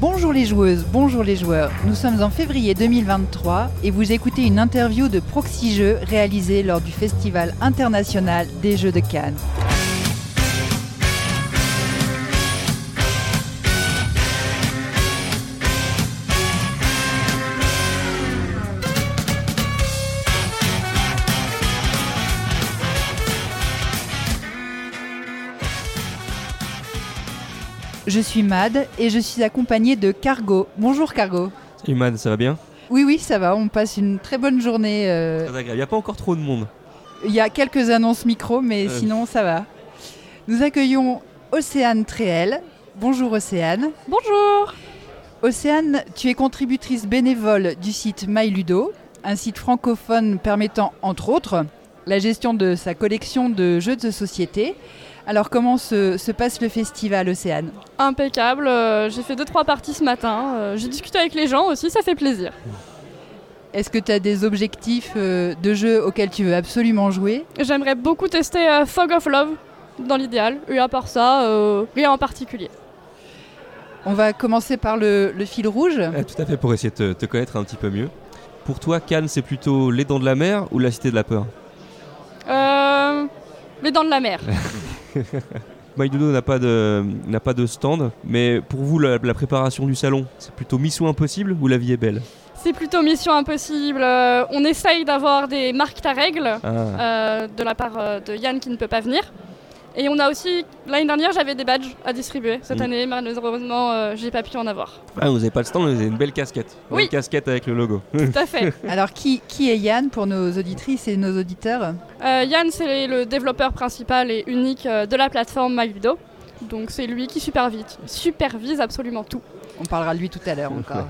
Bonjour les joueuses, bonjour les joueurs. Nous sommes en février 2023 et vous écoutez une interview de Proxy Jeux réalisée lors du Festival international des Jeux de Cannes. Je suis Mad et je suis accompagnée de Cargo. Bonjour Cargo. Salut Mad, ça va bien Oui, oui, ça va. On passe une très bonne journée. euh, Très agréable. Il n'y a pas encore trop de monde. Il y a quelques annonces micro, mais Euh. sinon ça va. Nous accueillons Océane Tréhel. Bonjour Océane. Bonjour Océane, tu es contributrice bénévole du site MyLudo, un site francophone permettant, entre autres, la gestion de sa collection de jeux de société. Alors comment se, se passe le festival Océane Impeccable, euh, j'ai fait 2-3 parties ce matin, euh, j'ai discuté avec les gens aussi, ça fait plaisir. Est-ce que tu as des objectifs euh, de jeux auxquels tu veux absolument jouer J'aimerais beaucoup tester euh, Fog of Love dans l'idéal, et à part ça, euh, rien en particulier. On va commencer par le, le fil rouge. Euh, tout à fait, pour essayer de te, te connaître un petit peu mieux. Pour toi, Cannes, c'est plutôt les dents de la mer ou la cité de la peur? Euh, les dents de la mer. MyDodo n'a pas, de, n'a pas de stand, mais pour vous, la, la préparation du salon, c'est plutôt mission impossible ou la vie est belle? C'est plutôt mission impossible. euh, on essaye d'avoir des marques à règles ah. euh, de la part euh, de Yann qui ne peut pas venir. Et on a aussi, l'année dernière, j'avais des badges à distribuer. Cette Mm. année, malheureusement, euh, j'ai pas pu en avoir. Ah, vous n'avez pas le stand, vous avez une belle casquette. Une Oui. belle casquette avec le logo. Tout à fait. Alors qui, qui est Yann pour nos auditrices et nos auditeurs Euh, Yann, c'est le développeur principal et unique euh, de la plateforme MyLudo. Donc c'est lui qui supervise, supervise absolument tout. On parlera de lui tout à l'heure encore.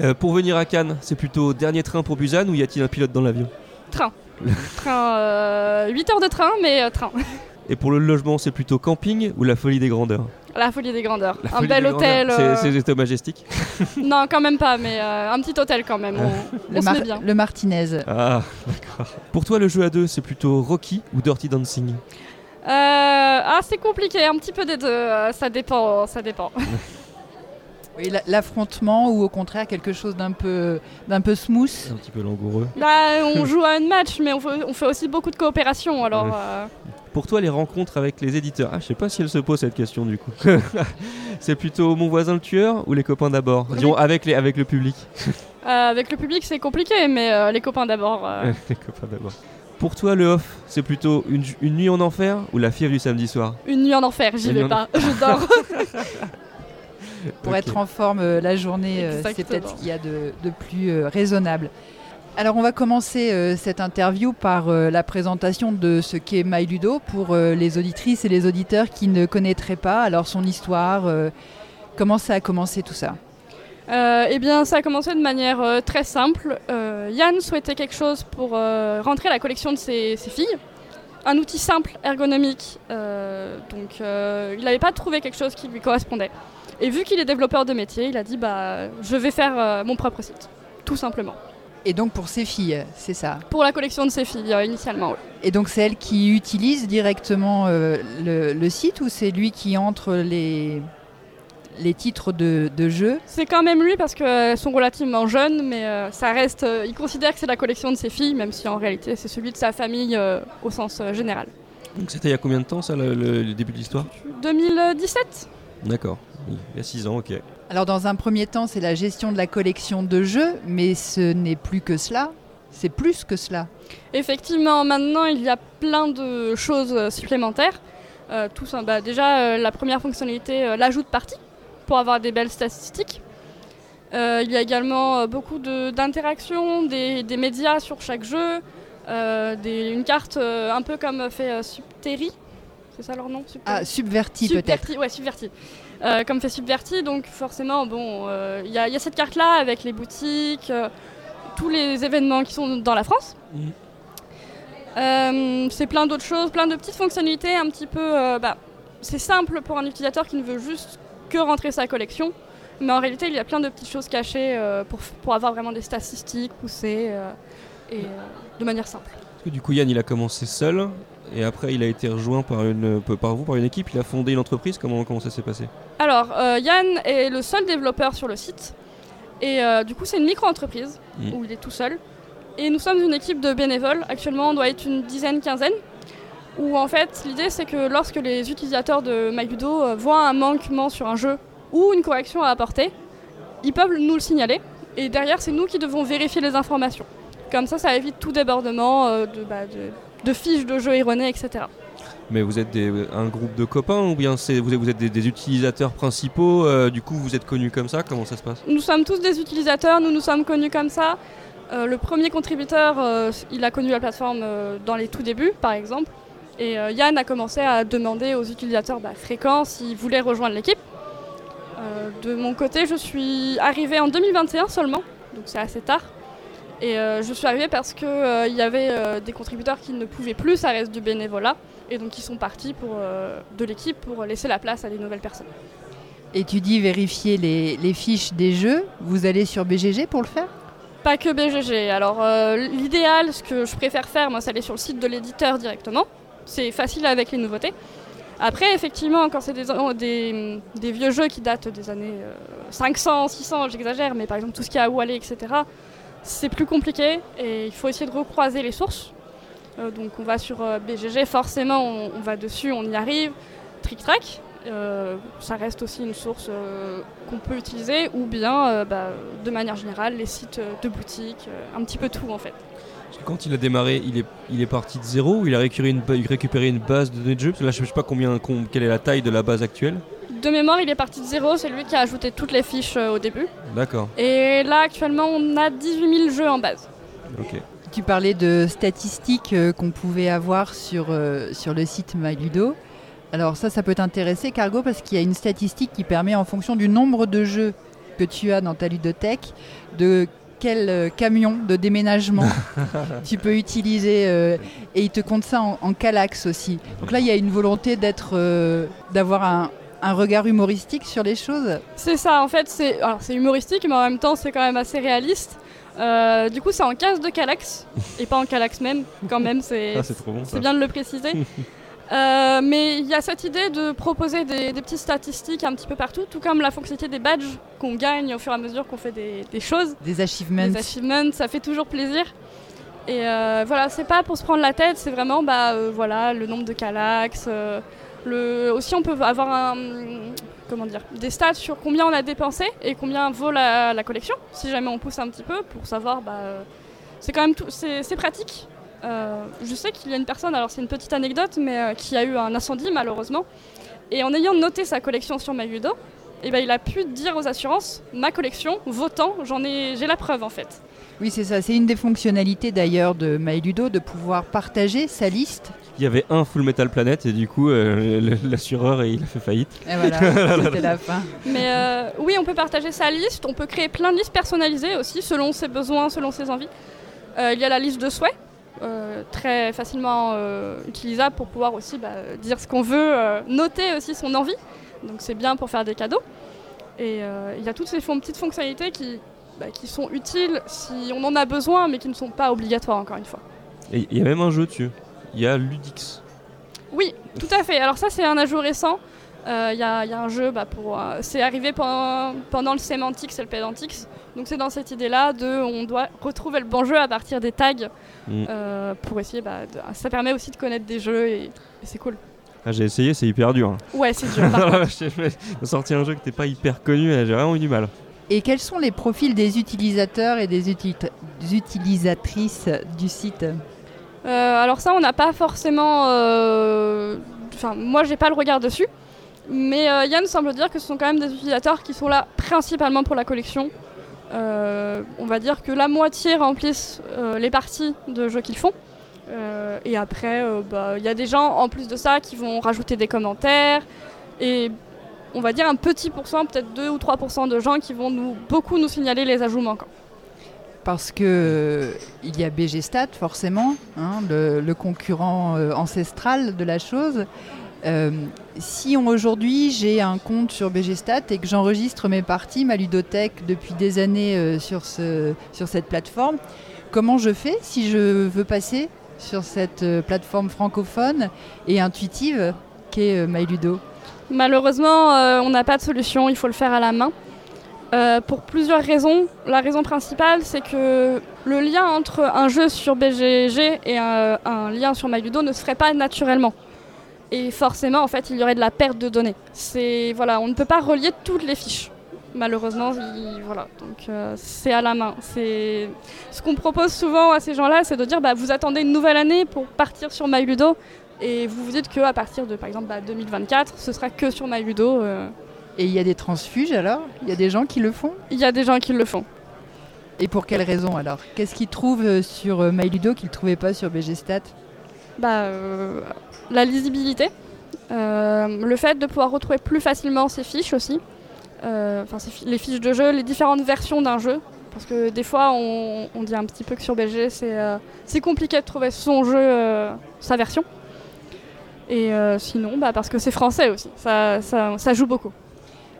Euh, pour venir à Cannes, c'est plutôt dernier train pour Busan ou y a-t-il un pilote dans l'avion? Train. train euh, 8 heures de train, mais euh, train. Et pour le logement, c'est plutôt camping ou la folie des grandeurs La folie des grandeurs. La un bel hôtel. euh, c'est majestique Non, quand même pas, mais euh, un petit hôtel quand même. On, Le, on se Mar- met bien. le Martinez. Ah, d'accord. Pour toi, le jeu à deux, c'est plutôt Rocky ou Dirty Dancing Euh, ah, c'est compliqué, un petit peu des deux. euh, ça dépend, ça dépend. Oui, L'affrontement ou au contraire quelque chose d'un peu, d'un peu smooth. Un petit peu langoureux. Là, on joue à un match, mais on fait, on fait aussi beaucoup de coopération. Alors, Ouais. euh, Pour toi, les rencontres avec les éditeurs? Ah, je sais pas si elle se pose cette question du coup. c'est plutôt mon voisin le tueur ou les copains d'abord? Disons avec, les, avec le public. euh, avec le public, c'est compliqué, mais euh, les copains d'abord. euh, les copains d'abord. Pour toi, le off, c'est plutôt une, une nuit en enfer ou la fièvre du samedi soir? Une nuit en enfer, j'y vais en pas, je dors. Pour être en forme euh, la journée, euh, c'est peut-être ce qu'il y a de, de plus euh, raisonnable. Alors on va commencer euh, cette interview par euh, la présentation de ce qu'est MyLudo pour euh, les auditrices et les auditeurs qui ne connaîtraient pas. Alors son histoire, comment ça a commencé tout ça? Eh bien, ça a commencé de manière très simple. Yann souhaitait quelque chose pour rentrer la collection de ses, filles. Un outil simple, ergonomique. Donc, il n'avait pas trouvé quelque chose qui lui correspondait. Et vu qu'il est développeur de métier, il a dit bah, je vais faire mon propre site, tout simplement. Et donc pour ses filles, c'est ça. Pour la collection de ses filles, euh, initialement. oui. Et donc c'est elle qui utilise directement euh, le, le site ou c'est lui qui entre les, les titres de, de jeu? C'est quand même lui parce qu'elles sont relativement jeunes, mais euh, ça reste. euh, il considère que c'est la collection de ses filles, même si en réalité c'est celui de sa famille euh, au sens euh, général. Donc c'était il y a combien de temps ça, le début de l'histoire? 2017 D'accord. Oui, il y a 6 ans, ok. Alors dans un premier temps, c'est la gestion de la collection de jeux, mais ce n'est plus que cela. C'est plus que cela. Effectivement, maintenant il y a plein de choses supplémentaires. Euh, tout ça, bah, déjà, euh, la première fonctionnalité, euh, l'ajout de parties pour avoir des belles statistiques. Euh, il y a également euh, beaucoup de- d'interactions, des, des médias sur chaque jeu, euh, des- une carte euh, un peu comme fait euh, Subterri. C'est ça leur nom Ah, subverti peut-être. Subverti, ouais, Subverti. Euh, comme fait Subverti, donc forcément, bon, euh, il y, a- il y a cette carte-là avec les boutiques, euh, tous les événements qui sont dans la France. Euh, c'est plein d'autres choses, plein de petites fonctionnalités, un petit peu. euh, bah, c'est simple pour un utilisateur qui ne veut juste que rentrer sa collection, mais en réalité, il y a plein de petites choses cachées euh, pour, pour avoir vraiment des statistiques poussées euh, et euh, de manière simple. Parce que du coup, Yann, il a commencé seul et après, il a été rejoint par, une, par vous, par une équipe. Il a fondé une entreprise. Comment, comment ça s'est passé? Alors, euh, Yann est le seul développeur sur le site. Et euh, du coup, c'est une micro-entreprise Mm. où il est tout seul. Et nous sommes une équipe de bénévoles. Actuellement, on doit être une dizaine, quinzaine. Où en fait, l'idée, c'est que lorsque les utilisateurs de MyLudo euh, voient un manquement sur un jeu ou une correction à apporter, ils peuvent nous le signaler. Et derrière, c'est nous qui devons vérifier les informations. Comme ça, ça évite tout débordement euh, de, bah, de- de fiches de jeux erronés, etc. Mais vous êtes des- un groupe de copains ou bien vous êtes, vous êtes des, des utilisateurs principaux euh, Du coup, vous êtes connus comme ça? Comment ça se passe? Nous sommes tous des utilisateurs, nous nous sommes connus comme ça. Euh, le premier contributeur, il a connu la plateforme dans les tout débuts, par exemple. Et Yann a commencé à demander aux utilisateurs bah, fréquents s'ils voulaient rejoindre l'équipe. De mon côté, je suis arrivée en 2021 seulement, donc c'est assez tard. Et euh, je suis arrivée parce qu'il il y avait euh, des contributeurs qui ne pouvaient plus, ça reste du bénévolat. Et donc ils sont partis pour, euh, de l'équipe pour laisser la place à des nouvelles personnes. Et tu dis vérifier les, les fiches des jeux. Vous allez sur BGG pour le faire? Pas que BGG. Alors euh, l'idéal, ce que je préfère faire, moi, c'est aller sur le site de l'éditeur directement. C'est facile avec les nouveautés. Après, effectivement, quand c'est des, des, des vieux jeux qui datent des années euh, 500, 600, j'exagère, mais par exemple tout ce qui est à Wally, etc., c'est plus compliqué et il faut essayer de recroiser les sources. Euh, donc on va sur euh, BGG, forcément on, va dessus, on y arrive. Trick Track, euh, ça reste aussi une source euh, qu'on peut utiliser, ou bien bah, de manière générale les sites de boutique, euh, un petit peu tout en fait. Parce que Quand il a démarré, il est, il est parti de zéro ou il a récupéré une, récupéré une base de données de jeu Parce que là, je sais pas combien, com- quelle est la taille de la base actuelle. De mémoire, il est parti de zéro, c'est lui qui a ajouté toutes les fiches euh, au début. D'accord, Et là actuellement on a 18 000 jeux en base. ok. Tu parlais de statistiques euh, qu'on pouvait avoir sur, euh, sur le site MyLudo. Alors ça, ça peut t'intéresser, Cargo, parce qu'il y a une statistique qui permet, en fonction du nombre de jeux que tu as dans ta ludothèque, de quel euh, camion de déménagement tu peux utiliser. euh, et il te compte ça en, en calax aussi. Donc là, il y a une volonté d'être, euh, d'avoir un, un regard humoristique sur les choses. C'est ça, en fait, c'est alors c'est humoristique, mais en même temps c'est quand même assez réaliste. Euh, du coup, c'est en case de Calax et pas en Calax même, quand même, c'est Ah, c'est trop bon ça. c'est bien de le préciser. Euh, mais il y a cette idée de proposer des, des petites statistiques un petit peu partout, tout comme la fonctionnalité des badges qu'on gagne au fur et à mesure qu'on fait des, des choses. Des achievements. Les achievements, ça fait toujours plaisir. Et euh, voilà, c'est pas pour se prendre la tête, c'est vraiment bah, euh, voilà, le nombre de calax. euh, le... Aussi, on peut avoir un, comment dire, des stats sur combien on a dépensé et combien vaut la, la collection, si jamais on pousse un petit peu pour savoir. Bah, c'est quand même tout, c'est pratique. Euh, je sais qu'il y a une personne, alors c'est une petite anecdote, mais euh, qui a eu un incendie malheureusement. Et en ayant noté sa collection sur MyLudo, eh ben, il a pu dire aux assurances ma collection vaut tant, j'en ai, j'ai la preuve en fait. Oui, c'est ça. C'est une des fonctionnalités d'ailleurs de MyLudo de pouvoir partager sa liste. Il y avait un Full Metal Planet et du coup, euh, l'assureur il a fait faillite. Et voilà, c'était la fin. Mais euh, oui, on peut partager sa liste, on peut créer plein de listes personnalisées aussi, selon ses besoins, selon ses envies. Euh, il y a la liste de souhaits, très facilement euh, utilisable pour pouvoir aussi bah, dire ce qu'on veut, euh, noter aussi son envie. Donc c'est bien pour faire des cadeaux. Et euh, il y a toutes ces petites fonctionnalités qui, bah, qui sont utiles si on en a besoin, mais qui ne sont pas obligatoires encore une fois. Et il y a même un jeu dessus. Il y a Ludix. Oui, tout à fait. Alors ça, c'est un ajout récent. Euh, Il y, y a un jeu, bah, pour, euh, c'est arrivé pendant, pendant le Semantics et le Pedantix. Donc c'est dans cette idée-là de, on doit retrouver le bon jeu à partir des tags Mm. euh, pour essayer. Bah, de- ça permet aussi de connaître des jeux et, et c'est cool. Ah, j'ai essayé, c'est hyper dur. hein. Ouais, c'est dur. J'ai sorti un jeu qui n'était pas hyper connu et j'ai vraiment eu du mal. Et quels sont les profils des utilisateurs et des uti- utilisatrices du site? Euh, alors ça, on n'a pas forcément... euh, Enfin, moi, j'ai pas le regard dessus. Mais euh, Yann semble dire que ce sont quand même des utilisateurs qui sont là principalement pour la collection. Euh, on va dire que la moitié remplissent euh, les parties de jeux qu'ils font. Euh, et après, bah, il y a des gens, en plus de ça, qui vont rajouter des commentaires. Et on va dire un petit pourcent, peut-être 2 ou 3% de gens qui vont beaucoup nous signaler les ajouts manquants. Parce que euh, il y a BGStat forcément, hein, le, concurrent ancestral de la chose. Euh, si aujourd'hui j'ai un compte sur BGStat et que j'enregistre mes parties, ma ludothèque depuis des années euh, sur, ce, sur cette plateforme, comment je fais si je veux passer sur cette euh, plateforme francophone et intuitive qu'est MyLudo? Malheureusement, on n'a pas de solution, il faut le faire à la main. Pour plusieurs raisons. La raison principale, c'est que le lien entre un jeu sur BGG et un, un lien sur MyLudo ne se ferait pas naturellement. Et forcément, en fait, il y aurait de la perte de données. C'est voilà, on ne peut pas relier toutes les fiches. Malheureusement, il- voilà. Donc euh, c'est à la main. C'est ce qu'on propose souvent à ces gens-là, c'est de dire bah, vous attendez une nouvelle année pour partir sur MyLudo et vous vous dites que à partir de par exemple bah, 2024, ce sera que sur MyLudo. euh. Et il y a des transfuges alors? Il y a des gens qui le font? Il y a des gens qui le font. Et pour quelles raisons alors? Qu'est-ce qu'ils trouvent euh, sur MyLudo qu'ils ne trouvaient pas sur BGStat? Bah, euh, la lisibilité, euh, le fait de pouvoir retrouver plus facilement ses fiches aussi, Euh, enfin les fiches de jeu, les différentes versions d'un jeu. Parce que des fois, on, dit un petit peu que sur BG, c'est euh, c'est compliqué de trouver son jeu, sa version. Et sinon, bah, parce que c'est français aussi, ça, ça, ça joue beaucoup.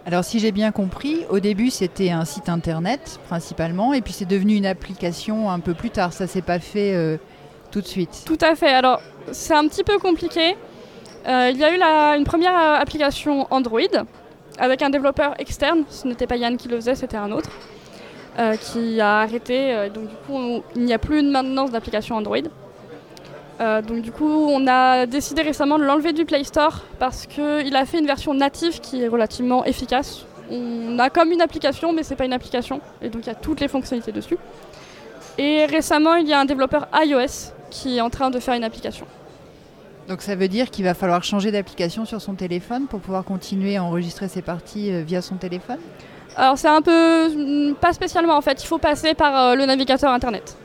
Alors si j'ai bien compris, au début c'était un site internet principalement, et puis c'est devenu une application un peu plus tard. Ça s'est pas fait tout de suite. Tout à fait. Alors, c'est un petit peu compliqué. Euh, il y a eu la- une première euh, application Android avec un développeur externe. Ce n'était pas Yann qui le faisait, c'était un autre. euh, qui a arrêté. donc, du coup, il n'y a plus de maintenance d'application Android. Donc, du coup, on a décidé récemment de l'enlever du Play Store parce qu'il a fait une version native qui est relativement efficace. On a comme une application, mais c'est pas une application. Et donc, il y a toutes les fonctionnalités dessus. Et récemment, il y a un développeur iOS qui est en train de faire une application. Donc ça veut dire qu'il va falloir changer d'application sur son téléphone pour pouvoir continuer à enregistrer ses parties euh, via son téléphone? Alors c'est un peu... mm, pas spécialement en fait, il faut passer par euh, le navigateur internet.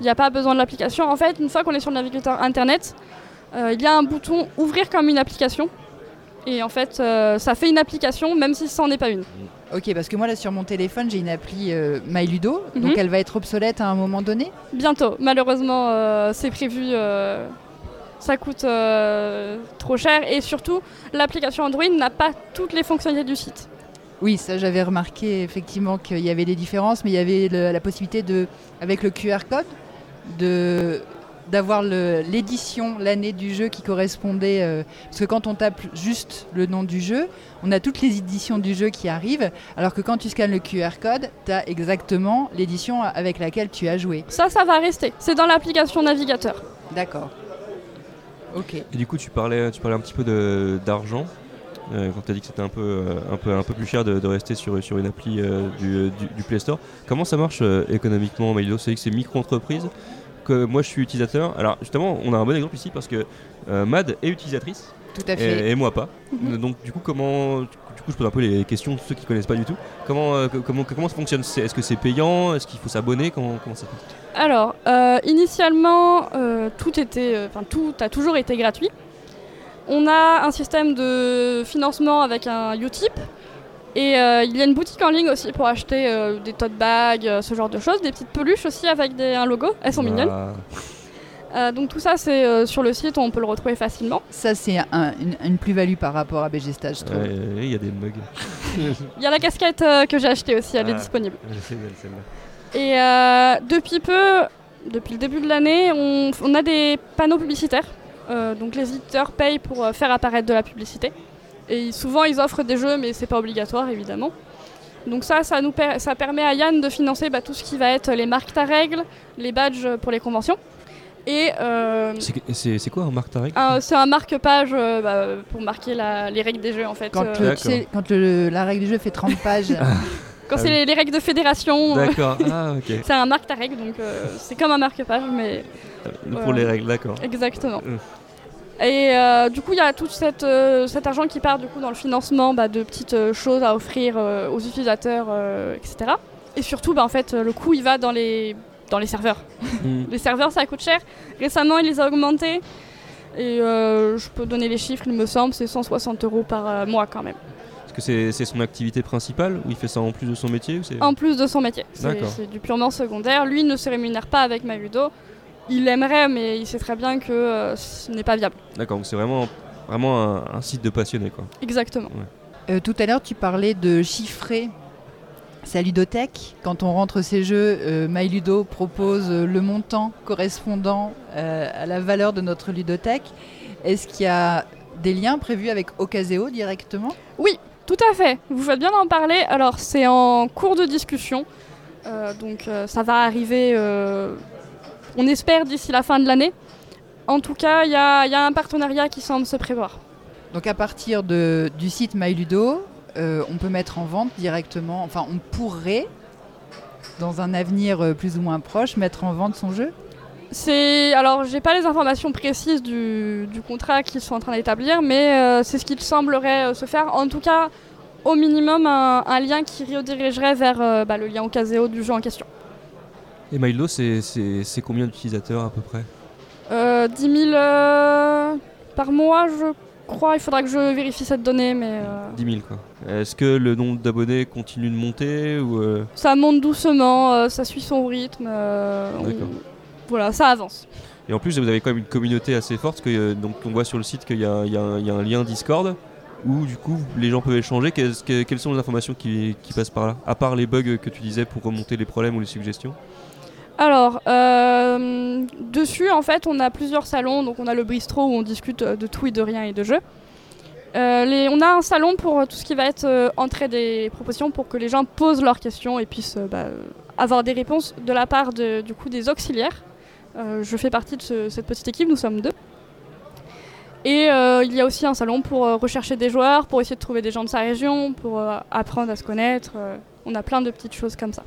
Il n'y a pas besoin de l'application. En fait, une fois qu'on est sur le navigateur internet, euh, il y a un bouton ouvrir comme une application. Et en fait, euh, ça fait une application même si ça n'en est pas une. Ok, parce que moi là sur mon téléphone j'ai une appli euh, MyLudo, Mhm. donc elle va être obsolète à un moment donné. Bientôt, malheureusement, euh, c'est prévu. euh, ça coûte trop cher et surtout, l'application Android n'a pas toutes les fonctionnalités du site. Oui, ça j'avais remarqué effectivement qu'il y avait des différences, mais il y avait le- la possibilité de, avec le QR code, de d'avoir l'édition, l'année du jeu qui correspondait. euh, parce que quand on tape juste le nom du jeu, on a toutes les éditions du jeu qui arrivent, alors que quand tu scannes le QR code, tu as exactement l'édition avec laquelle tu as joué. Ça, ça va rester. C'est dans l'application navigateur. D'accord. Ok. Et du coup, tu parlais, tu parlais un petit peu de- d'argent. euh, quand tu as dit que c'était un peu, euh, un, peu, un peu plus cher de, de rester sur, sur une appli euh, du, du- du Play Store. Comment ça marche euh, économiquement, Maïlo C'est que c'est micro-entreprise que moi je suis utilisateur. Alors justement, on a un bon exemple ici parce que euh, Mad est utilisatrice Tout à fait. et, et moi pas. Mhm. Donc du coup, comment du coup, je pose un peu les questions de ceux qui connaissent pas du tout. Comment, euh, comment, comment ça fonctionne? C'est- Est-ce que c'est payant? Est-ce qu'il faut s'abonner? Comment, comment ça passe Alors, euh, initialement, euh, tout était, euh, enfin tout a toujours été gratuit. On a un système de financement avec un Utip. Et euh, il y a une boutique en ligne aussi pour acheter euh, des tote bags, euh, ce genre de choses, des petites peluches aussi avec des- un logo. Elles sont mignonnes. Ah, Euh, donc tout ça, c'est euh, sur le site, on peut le retrouver facilement. Ça, c'est un- une, une plus-value par rapport à BG Stage, je trouve. Il y a des mugs. Il y a la casquette euh, que j'ai achetée aussi, elle est Ah. disponible. C'est belle. Et euh, depuis peu, depuis le début de l'année, on, on a des panneaux publicitaires. Euh, donc les éditeurs payent pour euh, faire apparaître de la publicité. Et souvent ils offrent des jeux, mais c'est pas obligatoire évidemment. Donc ça, ça, nous per- ça permet à Yann de financer bah, tout ce qui va être les marques à règles, les badges pour les conventions. Et euh, C'est- quoi un marque Tarek un- c'est un marque-page euh, bah, pour marquer la- les règles des jeux en fait. Quand, Euh, le- D'accord. tu sais, quand le- la règle du jeu fait 30 pages, quand Ah c'est oui. les, les règles de fédération, D'accord, ah ok. c'est un marque à règles, donc euh, c'est comme un marque-page, mais Pour les règles, d'accord. Exactement. Et euh, du coup, il y a tout cette, euh, cet argent qui part du coup dans le financement bah, de petites euh, choses à offrir aux utilisateurs, etc. Et surtout, bah, en fait, le coût il va dans les, dans les serveurs. Mm. Les serveurs, ça coûte cher. Récemment, il les a augmentés. Et je peux donner les chiffres, il me semble, c'est 160 euros par mois quand même. Est-ce que c'est c'est son activité principale ou il fait ça en plus de son métier ou En plus de son métier. C'est du purement secondaire. Lui ne se rémunère pas avec Maludo. Il aimerait, mais il sait très bien que euh, ce n'est pas viable. D'accord, donc c'est vraiment, vraiment un, un site de passionnés quoi. Exactement. Euh, tout à l'heure, tu parlais de chiffrer sa ludothèque. Quand on rentre ces jeux, euh, MyLudo propose le montant correspondant euh, à la valeur de notre ludothèque. Est-ce qu'il y a des liens prévus avec Ocaseo directement? Oui, tout à fait. Vous faites bien d'en parler. Alors, c'est en cours de discussion. Euh, donc, euh, ça va arriver, euh, on espère, d'ici la fin de l'année. En tout cas, il y, a y a un partenariat qui semble se prévoir. Donc, à partir de, du site MyLudo, euh, on peut mettre en vente directement, enfin, on pourrait, dans un avenir euh, plus ou moins proche, mettre en vente son jeu? C'est alors j'ai pas les informations précises du, du contrat qu'ils sont en train d'établir, mais euh, c'est ce qu'il semblerait euh, se faire. En tout cas, au minimum un, un lien qui redirigerait vers euh, bah, le lien au caseo du jeu en question. Et Milo, c'est- combien d'utilisateurs à peu près Euh, 10 000 euh, par mois, je crois. Il faudra que je vérifie cette donnée, mais euh, 10 000 quoi. Est-ce que le nombre d'abonnés continue de monter ou euh, ça monte doucement, euh, ça suit son rythme. euh, on-. Voilà, ça avance. Et en plus, vous avez quand même une communauté assez forte, que, euh, donc on voit sur le site qu'il y, a un- y y a lien Discord où du coup les gens peuvent échanger. Que- quelles sont les informations qui, qui passent par là? À part les bugs que tu disais pour remonter les problèmes ou les suggestions? Alors, euh, dessus, en fait, on a plusieurs salons. Donc, on a le bistro où on discute euh, de tout et de rien et de jeux. Euh, on a un salon pour tout ce qui va être euh, entrée des propositions pour que les gens posent leurs questions et puissent bah, avoir des réponses de la part du coup des auxiliaires. Je fais partie de ce- cette petite équipe, nous sommes deux. Et il y a aussi un salon pour rechercher des joueurs, pour essayer de trouver des gens de sa région, pour apprendre à se connaître. on a plein de petites choses comme ça.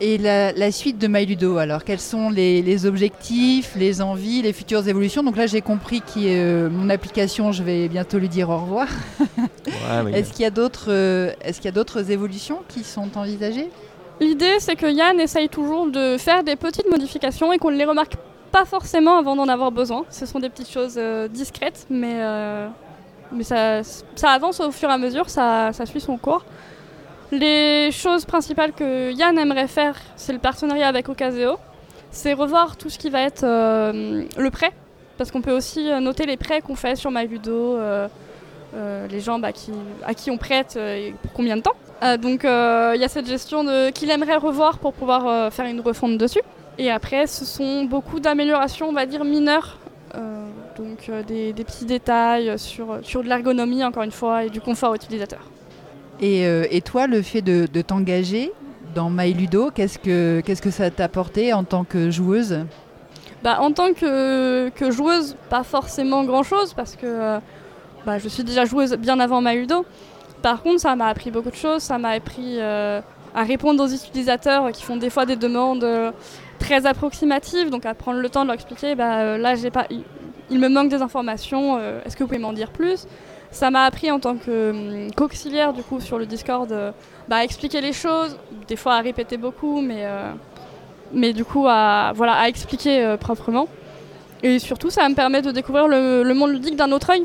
Et la, la suite de MyLudo, alors quels sont les, les objectifs, les envies, les futures évolutions? Donc là j'ai compris que euh, mon application, je vais bientôt lui dire au revoir. Ouais, Est-ce qu'il y a d'autres euh, est-ce qu'il y a d'autres évolutions qui sont envisagées? L'idée, c'est que Yann essaye toujours de faire des petites modifications et qu'on ne les remarque pas forcément avant d'en avoir besoin. Ce sont des petites choses euh, discrètes, mais, euh, mais ça, ça avance au fur et à mesure, ça, ça suit son cours. Les choses principales que Yann aimerait faire, c'est le partenariat avec Ocaseo. C'est revoir tout ce qui va être euh, le prêt, parce qu'on peut aussi euh, noter les prêts qu'on fait sur MyLudo, euh, euh, les gens bah, à qui on prête euh, et pour combien de temps. Donc il y a cette gestion qu'il aimerait revoir pour pouvoir faire une refonte dessus. Et après, ce sont beaucoup d'améliorations, on va dire, mineures. Donc des, des petits détails sur, sur de l'ergonomie, encore une fois, et du confort utilisateur. Et, euh, et toi, le fait de, t'engager dans MyLudo, qu'est-ce que, qu'est-ce que ça t'a apporté en tant que joueuse? Bah, en tant que, joueuse, pas forcément grand-chose, parce que euh, bah, je suis déjà joueuse bien avant Maludo. Par contre, ça m'a appris beaucoup de choses. Ça m'a appris euh, à répondre aux utilisateurs qui font des fois des demandes très approximatives, donc à prendre le temps de leur expliquer, bah, là, j'ai pas, il, me manque des informations, est-ce que vous pouvez m'en dire plus? Ça m'a appris en tant hum, qu'auxiliaire, du coup, sur le Discord, euh, bah, à expliquer les choses, des fois à répéter beaucoup, mais, euh, mais du coup, à, voilà, à expliquer euh, proprement. Et surtout, ça me permet de découvrir le, monde ludique d'un autre œil.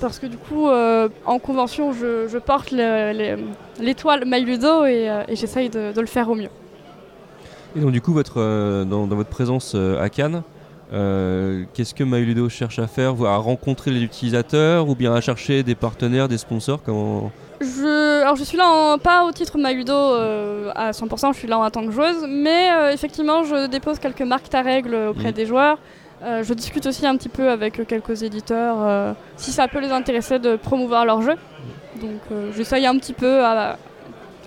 Parce que du coup, en convention, je, porte le- le- l'étoile MyLudo et, et j'essaye de, le faire au mieux. Et donc du coup, votre, dans, votre présence à Cannes, euh, qu'est-ce que MyLudo cherche à faire À rencontrer les utilisateurs ou bien à chercher des partenaires, des sponsors comment... Je, alors je suis là en- pas au titre MyLudo euh, à 100%, je suis là en tant que joueuse, mais euh, effectivement je dépose quelques marques à règle auprès Mhm. des joueurs. Euh, je discute aussi un petit peu avec quelques éditeurs si ça peut les intéresser de promouvoir leur jeu. Donc j'essaye un petit peu à,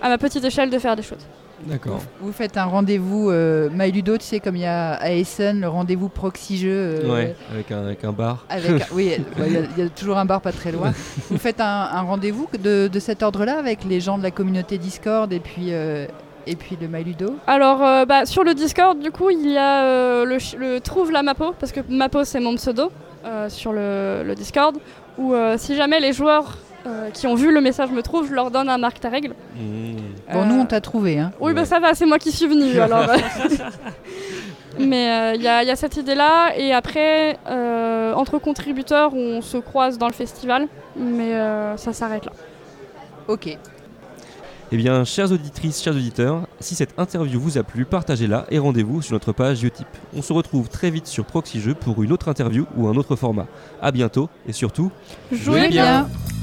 à ma petite échelle de faire des choses. D'accord. Vous faites un rendez-vous euh, MyLudo, tu sais, comme il y a à Essen, le rendez-vous proxy jeu. euh, Ouais, avec un, avec un bar. Avec, oui, bah, il y a- il y, a toujours un bar pas très loin. Vous faites un, un rendez-vous de, de cet ordre-là avec les gens de la communauté Discord et puis, euh, et puis le MyLudo Alors euh, bah, sur le Discord du coup il y a euh, le, trouve la Mapo, parce que Mapo c'est mon pseudo euh, sur le, le Discord, où euh, si jamais les joueurs euh, qui ont vu le message me trouvent, je leur donne un marque ta règle. Mmh. Bon, Euh, nous, on t'a trouvé. Hein. Oui, bah Ouais. ça va, c'est moi qui suis venue alors. euh. Mais euh, il y, a- il y a cette idée-là, et après, euh, entre contributeurs, on se croise dans le festival, mais euh, ça s'arrête là. Ok. Eh bien, chères auditrices, chers auditeurs, si cette interview vous a plu, partagez-la et rendez-vous sur notre page Utip. On se retrouve très vite sur Proxy Jeux pour une autre interview ou un autre format. A bientôt et surtout, Jouez bien. bien.